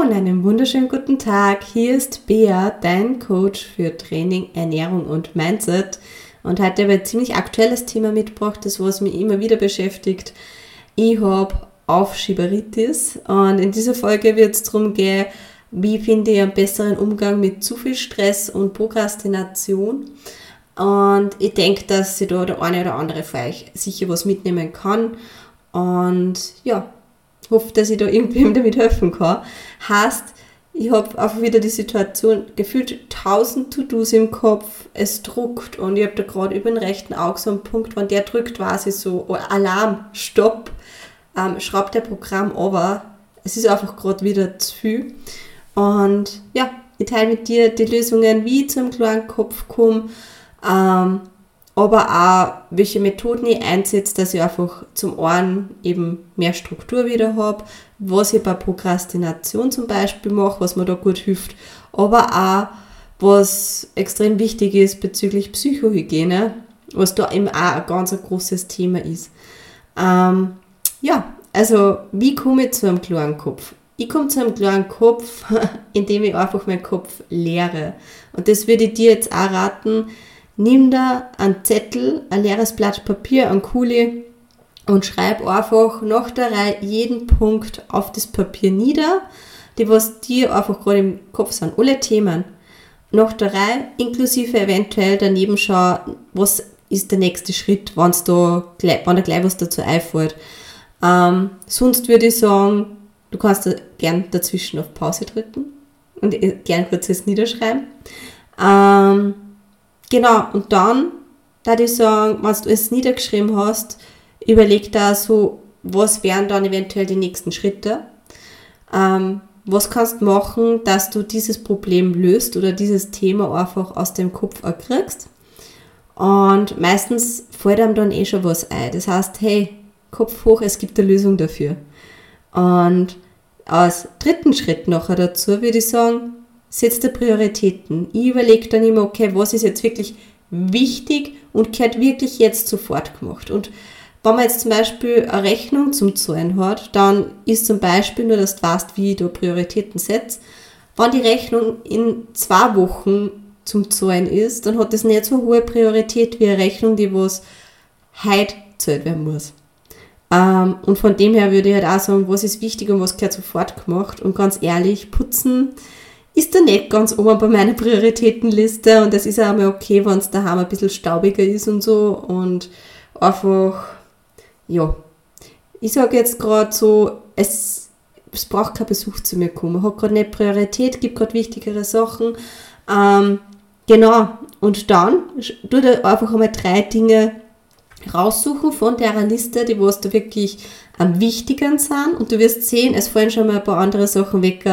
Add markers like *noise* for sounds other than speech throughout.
Und einen wunderschönen guten Tag. Hier ist Bea, dein Coach für Training, Ernährung und Mindset. Und heute habe ich ein ziemlich aktuelles Thema mitgebracht, das was mich immer wieder beschäftigt. Ich habe Aufschieberitis und in dieser Folge wird es darum gehen, wie finde ich einen besseren Umgang mit zu viel Stress und Prokrastination. Und ich denke, dass sie da der eine oder andere für euch sicher was mitnehmen kann. Und ja, hoffe, dass ich da irgendwem *laughs* damit helfen kann. Heißt, ich habe einfach wieder die Situation, gefühlt tausend To-Dos im Kopf, es druckt und ich habe da gerade über den rechten Auge so einen Punkt, wenn der drückt, quasi so, oh, Alarm, Stopp, ähm, schraubt der Programm aber. Es ist einfach gerade wieder zu viel. Und ja, ich teile mit dir die Lösungen, wie ich zu einem klaren Kopf komme, ähm, aber auch, welche Methoden ich einsetze, dass ich einfach zum einen eben mehr Struktur wieder habe, was ich bei Prokrastination zum Beispiel mache, was mir da gut hilft, aber auch, was extrem wichtig ist bezüglich Psychohygiene, was da eben auch ein ganz großes Thema ist. Ähm, ja, also wie komme ich zu einem klaren Kopf? Ich komme zu einem klaren Kopf, *laughs* indem ich einfach meinen Kopf leere. Und das würde ich dir jetzt auch raten, nimm da einen Zettel, ein leeres Blatt Papier, einen Kuli und schreib einfach nach der Reihe jeden Punkt auf das Papier nieder, die was dir einfach gerade im Kopf sind, alle Themen. Nach der Reihe, inklusive eventuell daneben schauen, was ist der nächste Schritt, wenn's da, wenn da gleich was dazu einfällt. Ähm, sonst würde ich sagen, du kannst da gern dazwischen auf Pause drücken und gern kurz das niederschreiben. Ähm, Genau, und dann, da ich sagen, wenn du es niedergeschrieben hast, überleg da so, was wären dann eventuell die nächsten Schritte. Ähm, was kannst du machen, dass du dieses Problem löst oder dieses Thema einfach aus dem Kopf erkriegst. Und meistens fällt einem dann eh schon was ein. Das heißt, hey, Kopf hoch, es gibt eine Lösung dafür. Und als dritten Schritt nachher dazu würde ich sagen, setzt er Prioritäten. Ich überlege dann immer, okay, was ist jetzt wirklich wichtig und gehört wirklich jetzt sofort gemacht. Und wenn man jetzt zum Beispiel eine Rechnung zum Zahlen hat, dann ist zum Beispiel, nur dass du weißt, wie du Prioritäten setzt, wenn die Rechnung in zwei Wochen zum Zahlen ist, dann hat das nicht so hohe Priorität wie eine Rechnung, die was heute zahlt werden muss. Ähm, und von dem her würde ich halt auch sagen, was ist wichtig und was gehört sofort gemacht. Und ganz ehrlich, putzen ist da nicht ganz oben bei meiner Prioritätenliste und es ist auch mal okay, wenn es daheim ein bisschen staubiger ist und so und einfach, ja, ich sage jetzt gerade so, es, es braucht kein Besuch zu mir kommen, hat gerade nicht Priorität, gibt gerade wichtigere Sachen, ähm, genau, und dann tu dir einfach einmal drei Dinge raussuchen von der Liste, die was da wirklich am wichtigen sind und du wirst sehen, es fallen schon mal ein paar andere Sachen weg,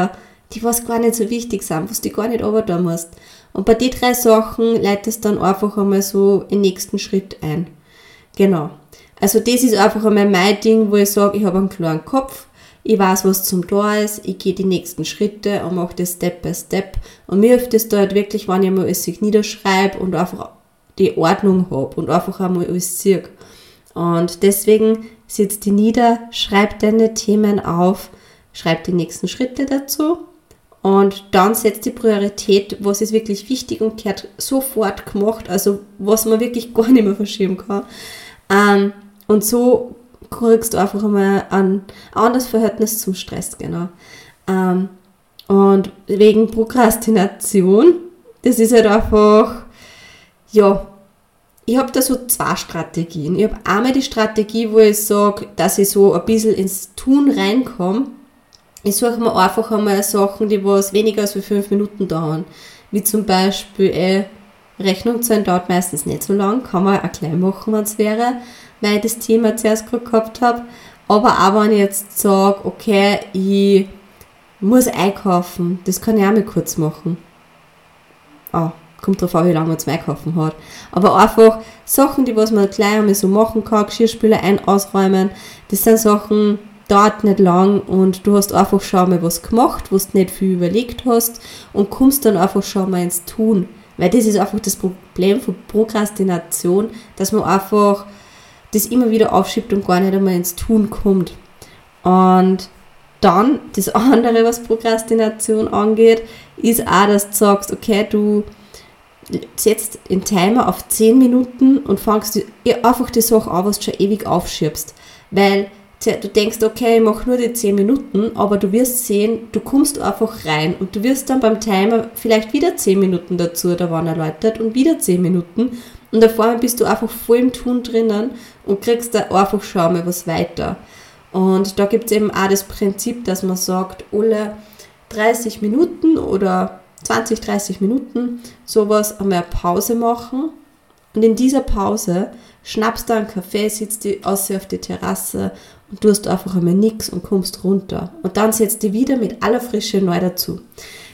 die was gar nicht so wichtig sind, was du gar nicht da musst. Und bei den drei Sachen leitest du dann einfach einmal so den nächsten Schritt ein. Genau. Also das ist einfach einmal mein Ding, wo ich sage, ich habe einen klaren Kopf, ich weiß, was zum Tor ist, ich gehe die nächsten Schritte und mache das Step by Step. Und mir hilft es da halt wirklich, wenn ich mal alles sich niederschreibe und einfach die Ordnung habe und einfach einmal alles sehe. Und deswegen sitzt die nieder, schreib deine Themen auf, schreib die nächsten Schritte dazu und dann setzt die Priorität, was ist wirklich wichtig und gehört sofort gemacht, also was man wirklich *laughs* gar nicht mehr verschieben kann. Ähm, und so kriegst du einfach einmal ein anderes Verhältnis zum Stress, genau. Ähm, und wegen Prokrastination, das ist halt einfach, ja, ich habe da so zwei Strategien. Ich habe einmal die Strategie, wo ich sage, dass ich so ein bisschen ins Tun reinkomme ich suche mir einfach einmal Sachen, die was weniger als fünf Minuten dauern. Wie zum Beispiel, äh, Rechnung zahlen dauert meistens nicht so lang, kann man auch gleich machen, wenn es wäre, weil ich das Thema zuerst gerade gehabt habe. Aber auch wenn ich jetzt sage, okay, ich muss einkaufen, das kann ich auch mal kurz machen. Ah, kommt drauf an, wie lange man zum Einkaufen hat. Aber einfach Sachen, die was man gleich einmal so machen kann, Geschirrspüler ein-, ausräumen, das sind Sachen, dauert nicht lang und du hast einfach schon mal was gemacht, was du nicht viel überlegt hast und kommst dann einfach schon mal ins Tun. Weil das ist einfach das Problem von Prokrastination, dass man einfach das immer wieder aufschiebt und gar nicht einmal ins Tun kommt. Und Dann das *laughs* andere, was Prokrastination angeht, ist auch, dass du sagst, okay, du setzt den Timer auf 10 Minuten und fangst einfach die Sache an, was du schon ewig aufschiebst. Weil du denkst, okay, ich mache nur die 10 Minuten, aber du wirst sehen, du kommst einfach rein und du wirst dann beim Timer vielleicht wieder 10 Minuten dazu, da waren erläutert und wieder 10 Minuten und da vorne bist du einfach voll im Tun drinnen und kriegst da einfach schon mal was weiter. Und da gibt es eben auch das Prinzip, dass man sagt, alle 30 Minuten oder 20, 30 Minuten sowas einmal Pause machen und in dieser Pause schnappst du einen Kaffee, sitzt die aus auf die Terrasse und tust einfach einmal nichts und kommst runter. Und dann setzt du wieder mit aller Frische neu dazu.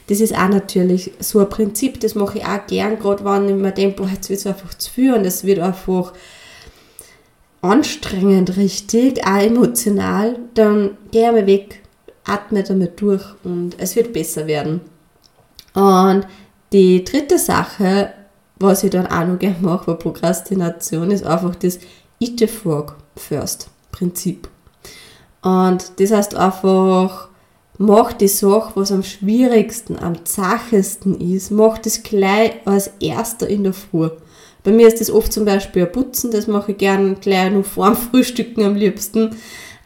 Das ist auch natürlich so ein Prinzip, das mache ich auch gern, gerade wenn ich mir denke, jetzt wird es einfach zu viel und es wird einfach anstrengend, richtig, auch emotional, dann gehe ich mal weg, atme damit durch und es wird besser werden. Und die dritte Sache, was ich dann auch noch gerne mache bei Prokrastination, ist einfach das Eat the Frog First Prinzip. Und das heißt einfach, mach die Sache, was am schwierigsten, am zachesten ist, mach das gleich als erster in der Früh. Bei mir ist das oft zum Beispiel ein Putzen, das mache ich gerne gleich noch vor dem *laughs* Frühstücken am liebsten.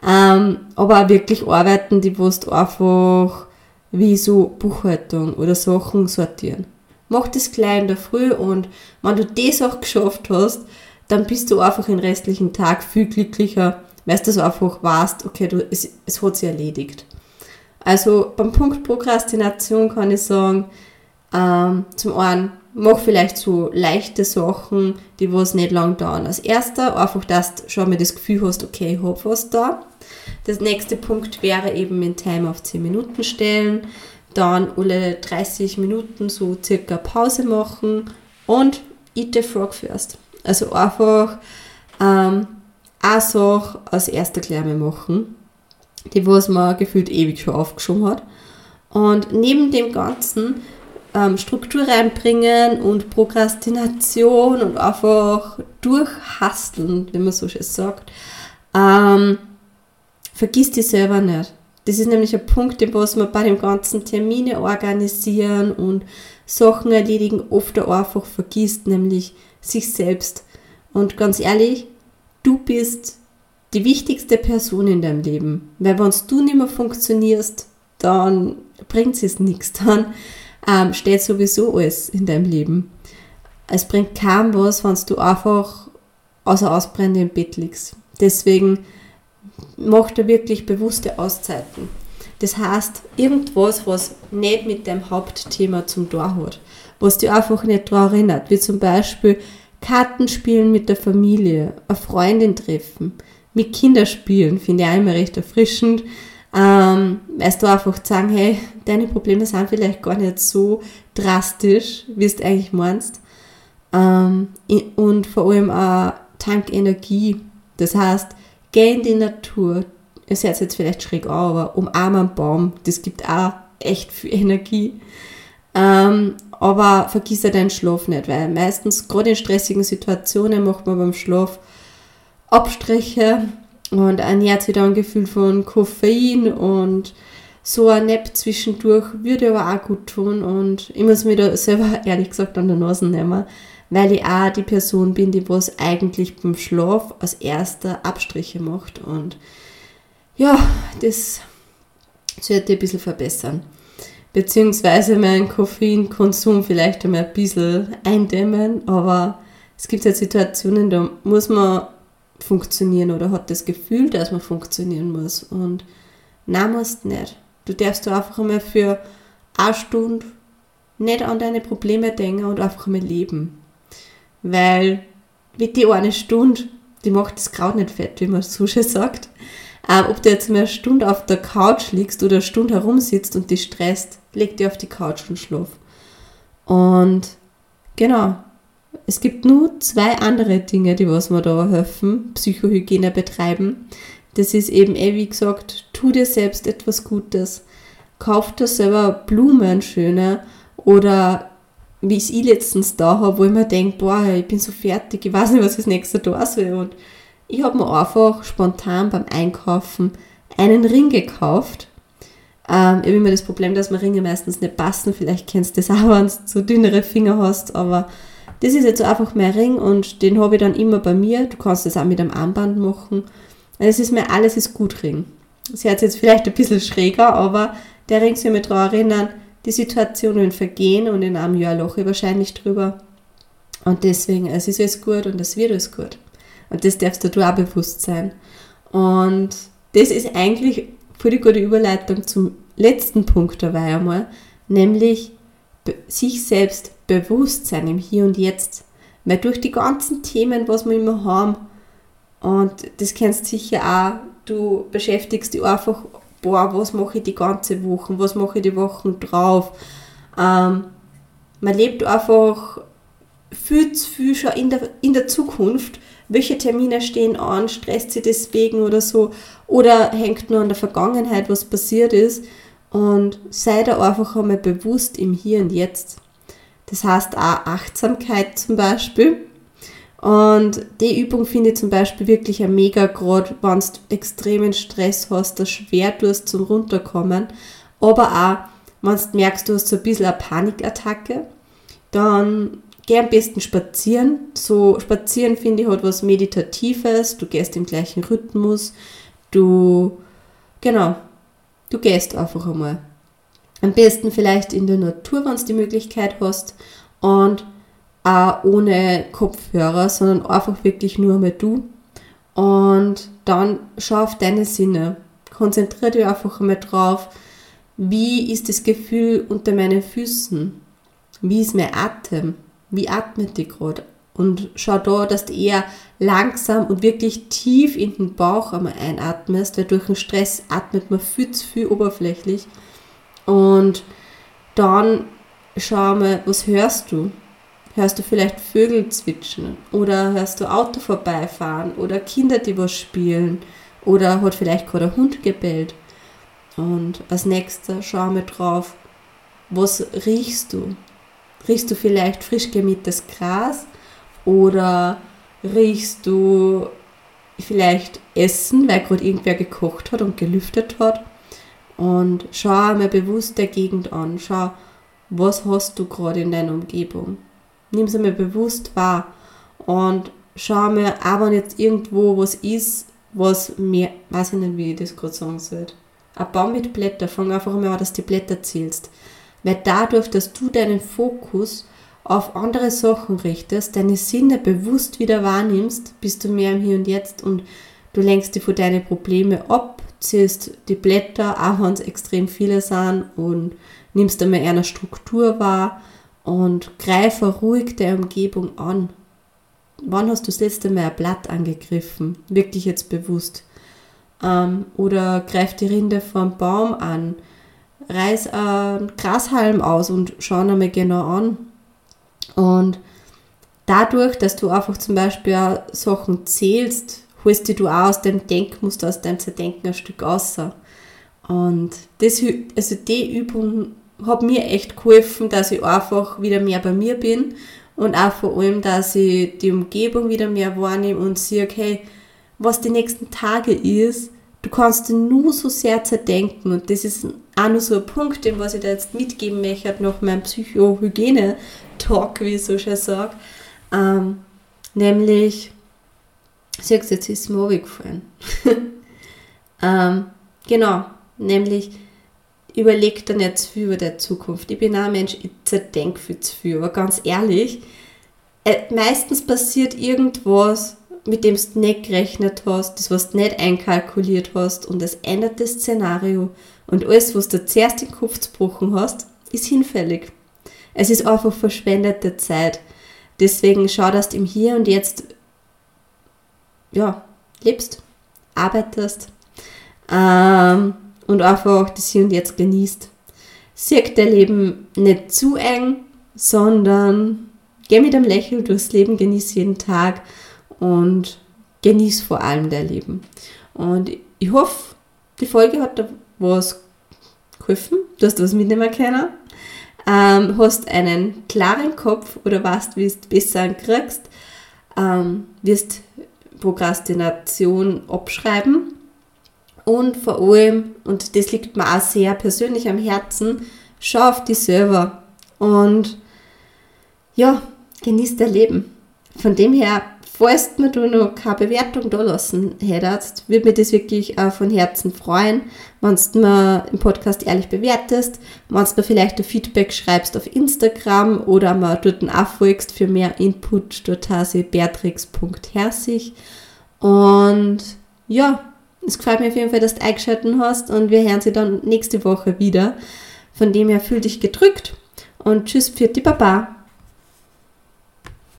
Ähm, aber auch wirklich arbeiten, die wo du einfach wie so Buchhaltung oder Sachen sortieren. Mach das gleich in der Früh und wenn du das auch geschafft hast, dann bist du einfach den restlichen Tag viel glücklicher, weil du so einfach weißt, okay, du, es, es hat sich erledigt. Also beim Punkt Prokrastination kann ich sagen, ähm, zum einen, mach vielleicht so leichte Sachen, die was nicht lang dauern. Als erster, einfach, dass du schon mal das Gefühl hast, okay, ich habe was da. Das nächste Punkt wäre eben den Timer auf 10 Minuten stellen, dann alle 30 Minuten so circa Pause machen und eat the frog first. Also einfach ähm, eine Sache als erster Klärme machen, die was man gefühlt ewig schon aufgeschoben hat. Und neben dem Ganzen ähm, Struktur reinbringen und Prokrastination und einfach durchhasteln, wie man so schön sagt, ähm, vergiss dich selber nicht. Das ist nämlich ein Punkt, den was man bei dem ganzen Termine organisieren und Sachen erledigen oft einfach vergisst, nämlich sich selbst. Und ganz ehrlich, du bist die wichtigste Person in deinem Leben. Weil wenn du nicht mehr funktionierst, dann bringt es nichts. Dann ähm, steht sowieso alles in deinem Leben. Es bringt kaum was, wenn du einfach außer Ausbrennend im Bett liegst. Deswegen mach da wirklich bewusste Auszeiten. Das heißt, irgendwas, was nicht mit deinem Hauptthema zum Tor hat, was dich einfach nicht daran erinnert, wie zum Beispiel Kartenspielen mit der Familie, eine Freundin treffen, mit Kinderspielen, finde ich auch immer recht erfrischend, ähm, weißt du einfach sagen, hey, deine Probleme sind vielleicht gar nicht so drastisch, wie du eigentlich meinst. Ähm, und vor allem auch Tank Energie. Das heißt, geh in die Natur. Ihr seid jetzt vielleicht schräg an, aber umarme einen Baum. Das gibt auch echt viel Energie. Ähm, aber vergiss ja deinen Schlaf nicht, weil meistens, gerade in stressigen Situationen, macht man beim Schlaf Abstriche und ernährt dann ein Gefühl von Koffein und so ein Nap zwischendurch würde aber auch gut tun und ich muss mir da selber *laughs* ehrlich gesagt an der Nase nehmen, weil ich auch die Person bin, die was eigentlich beim Schlaf als erster Abstriche macht. Und ja, das sollte ich ein bisschen verbessern. Beziehungsweise meinen Koffeinkonsum vielleicht einmal ein bisschen eindämmen, aber es gibt halt Situationen, da muss man funktionieren oder hat das Gefühl, dass man funktionieren muss. Und nein, musst nicht. Du darfst du einfach einmal für eine Stunde nicht an deine Probleme denken und einfach mal leben. Weil mit die eine Stunde, die macht das Kraut nicht fett, wie man so schön sagt. Ähm, ob du jetzt mal eine Stunde auf der Couch liegst oder eine Stunde herumsitzt und dich stresst, leg dich auf die Couch und schlaf. Und genau, es gibt nur zwei andere Dinge, die was mir da helfen, Psychohygiene betreiben. Das ist eben eh, wie gesagt, tu dir selbst etwas Gutes. Kauf dir selber Blumen schöne oder wie ich letztens da habe, wo ich mir denke, boah, ich bin so fertig, ich weiß nicht, was ich das nächste da soll. Und ich habe mir einfach spontan beim Einkaufen einen Ring gekauft Ähm, ich habe immer das Problem, dass mir Ringe meistens nicht passen. Vielleicht kennst du das auch, *laughs* wenn du so dünnere Finger hast, aber das ist jetzt einfach mein Ring und den habe ich dann immer bei mir. Du kannst das auch mit einem Armband machen. Es ist mir alles ist gut Ring. Das hört jetzt vielleicht ein bisschen schräger, aber der Ring soll mich daran erinnern, die Situationen vergehen und in einem Jahr lache ich wahrscheinlich drüber. Und deswegen, es ist alles gut und es wird alles gut. Und das darfst du auch bewusst sein. Und das ist eigentlich für die gute Überleitung zum letzten Punkt dabei einmal, nämlich sich selbst bewusst sein im Hier und Jetzt. Weil durch die ganzen Themen, was wir immer haben, und das kennst du sicher auch, du beschäftigst dich einfach, boah, was mache ich die ganze Woche, was mache ich die Wochen drauf. Ähm, man lebt einfach viel zu viel schon in der, in der Zukunft. Welche Termine stehen an, stresst sie deswegen oder so, oder hängt nur an der Vergangenheit, was passiert ist. Und sei da einfach einmal bewusst im Hier und Jetzt. Das heißt auch Achtsamkeit zum Beispiel. Und die Übung finde ich zum Beispiel wirklich ein mega gerade, wenn du extremen Stress hast, das schwer tust zum Runterkommen. Aber auch, wenn du merkst, du hast so ein bisschen eine Panikattacke, dann geh am besten spazieren. So spazieren finde ich hat was Meditatives, du gehst im gleichen Rhythmus, du, genau, du gehst einfach einmal. Am besten vielleicht in der Natur, wenn du die Möglichkeit hast und auch ohne Kopfhörer, sondern einfach wirklich nur mal du. Und dann schau auf deine Sinne. Konzentriere dich einfach einmal drauf, wie ist das Gefühl unter meinen Füßen? Wie ist mein Atem? Wie atmet die gerade? Und schau da, dass du eher langsam und wirklich tief in den Bauch einmal einatmest, weil durch den Stress atmet man viel zu viel oberflächlich. Und dann schau mal, was hörst du? Hörst du vielleicht Vögel zwitschern oder hörst du Auto vorbeifahren oder Kinder, die was spielen oder hat vielleicht gerade ein Hund gebellt. Und als nächster schau mal drauf, was riechst du? Riechst du vielleicht frisch gemähtes Gras oder riechst du vielleicht Essen, weil gerade irgendwer gekocht hat und gelüftet hat? Und schau mal bewusst der Gegend an. Schau, was hast du gerade in deiner Umgebung? Nimm es einmal bewusst wahr und schau mir, auch wenn jetzt irgendwo was ist, was mir, weiß ich nicht, wie ich das gerade sagen soll. Ein Baum mit Blättern, fang einfach mal an, dass du die Blätter zählst. Weil dadurch, dass du deinen Fokus auf andere Sachen richtest, deine Sinne bewusst wieder wahrnimmst, bist du mehr im Hier und Jetzt und du lenkst dich von deinen Problemen ab, zählst die Blätter, auch wenn es extrem viele sind und nimmst einmal eine Struktur wahr und greife ruhig der Umgebung an. Wann hast du das letzte Mal ein Blatt angegriffen? Wirklich jetzt bewusst. Ähm, oder greif die Rinde vom Baum an. Reiß einen Grashalm aus und schau einmal genau an. Und dadurch, dass du einfach zum Beispiel auch Sachen zählst, holst du auch aus dem Denkmuster, aus deinem Zerdenken ein Stück außer. Und das, also die Übung hat mir echt geholfen, dass ich einfach wieder mehr bei mir bin und auch vor allem, dass ich die Umgebung wieder mehr wahrnehme und sehe, hey, was die nächsten Tage ist, du kannst nur so sehr zerdenken und das ist auch nur so ein Punkt, den was ich da jetzt mitgeben möchte nach meinem Psychohygiene-Talk, wie ich so schön sage, ähm, nämlich, siehst jetzt ist mir gefallen. *laughs* ähm, genau, nämlich überleg dir nicht zu viel über die Zukunft. Ich bin auch ein Mensch, ich zerdenke viel zu viel, aber ganz ehrlich, äh, meistens passiert irgendwas, mit dem du nicht gerechnet hast, das, was du nicht einkalkuliert hast und es ändert das Szenario und alles, was du zuerst den Kopf gebrochen hast, ist hinfällig. Es ist einfach verschwendete Zeit. Deswegen schau, dass du im Hier und Jetzt ja, lebst, arbeitest, ähm, und einfach das Hier und Jetzt genießt. Sieg dein Leben nicht zu eng, sondern geh mit einem Lächeln durchs Leben, genieß jeden Tag und genieß vor allem dein Leben. Und ich hoffe, die Folge hat dir was geholfen, du hast was mitnehmen können, ähm, hast einen klaren Kopf oder weißt, wie du besser kriegst, ähm, wirst Prokrastination abschreiben Und vor allem, und das liegt mir auch sehr persönlich am Herzen, schau auf dich selber und ja, genieß dein Leben. Von dem her, falls mir du noch keine Bewertung da lassen hättest, würde mich das wirklich auch von Herzen freuen, wenn du mir im Podcast ehrlich bewertest, wenn du mir vielleicht ein Feedback schreibst auf Instagram oder mir dort auch folgst für mehr Input, dort heiße beatrix.herzig. Und ja, es gefällt mir auf jeden Fall, dass du eingeschaltet hast und wir hören sie dann nächste Woche wieder. Von dem her fühl dich gedrückt und tschüss für die Baba.